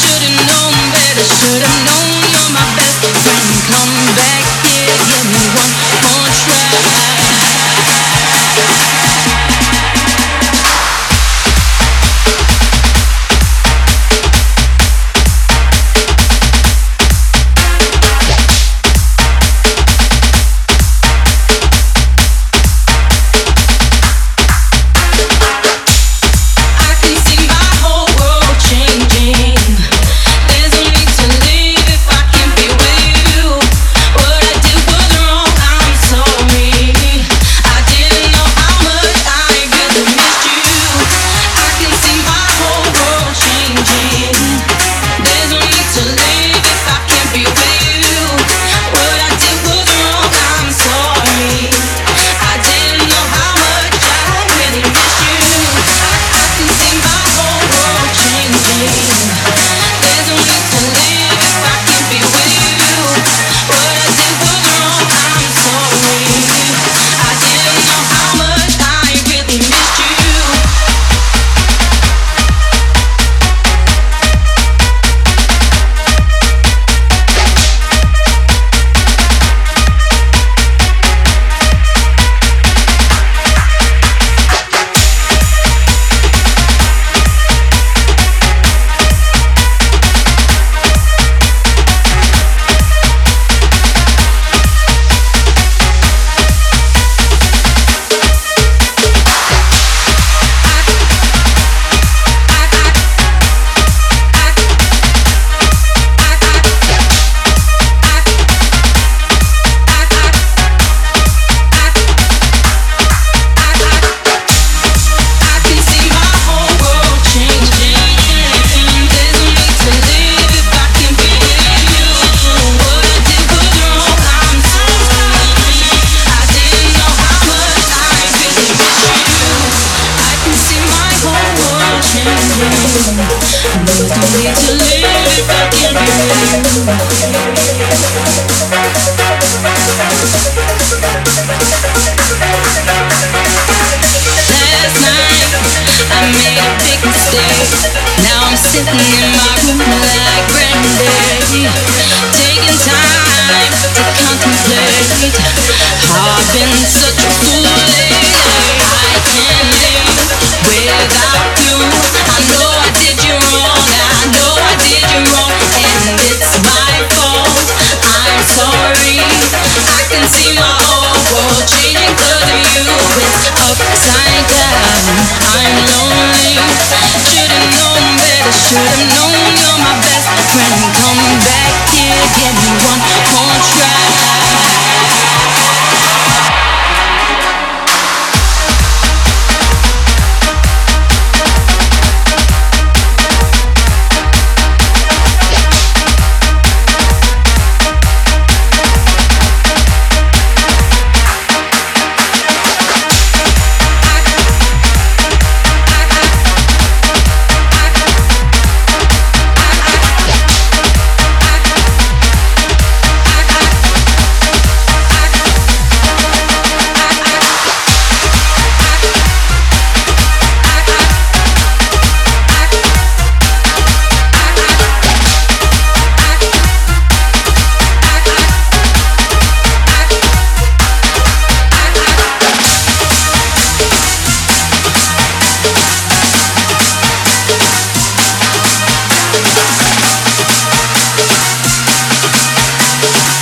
Should've known better, should've known you're my best friend. Come back. I've been such a can see my whole world changing of you. It's upside down. I'm lonely. Should've known better. Should've known you're my best friend. Come back here again. me one. Bye.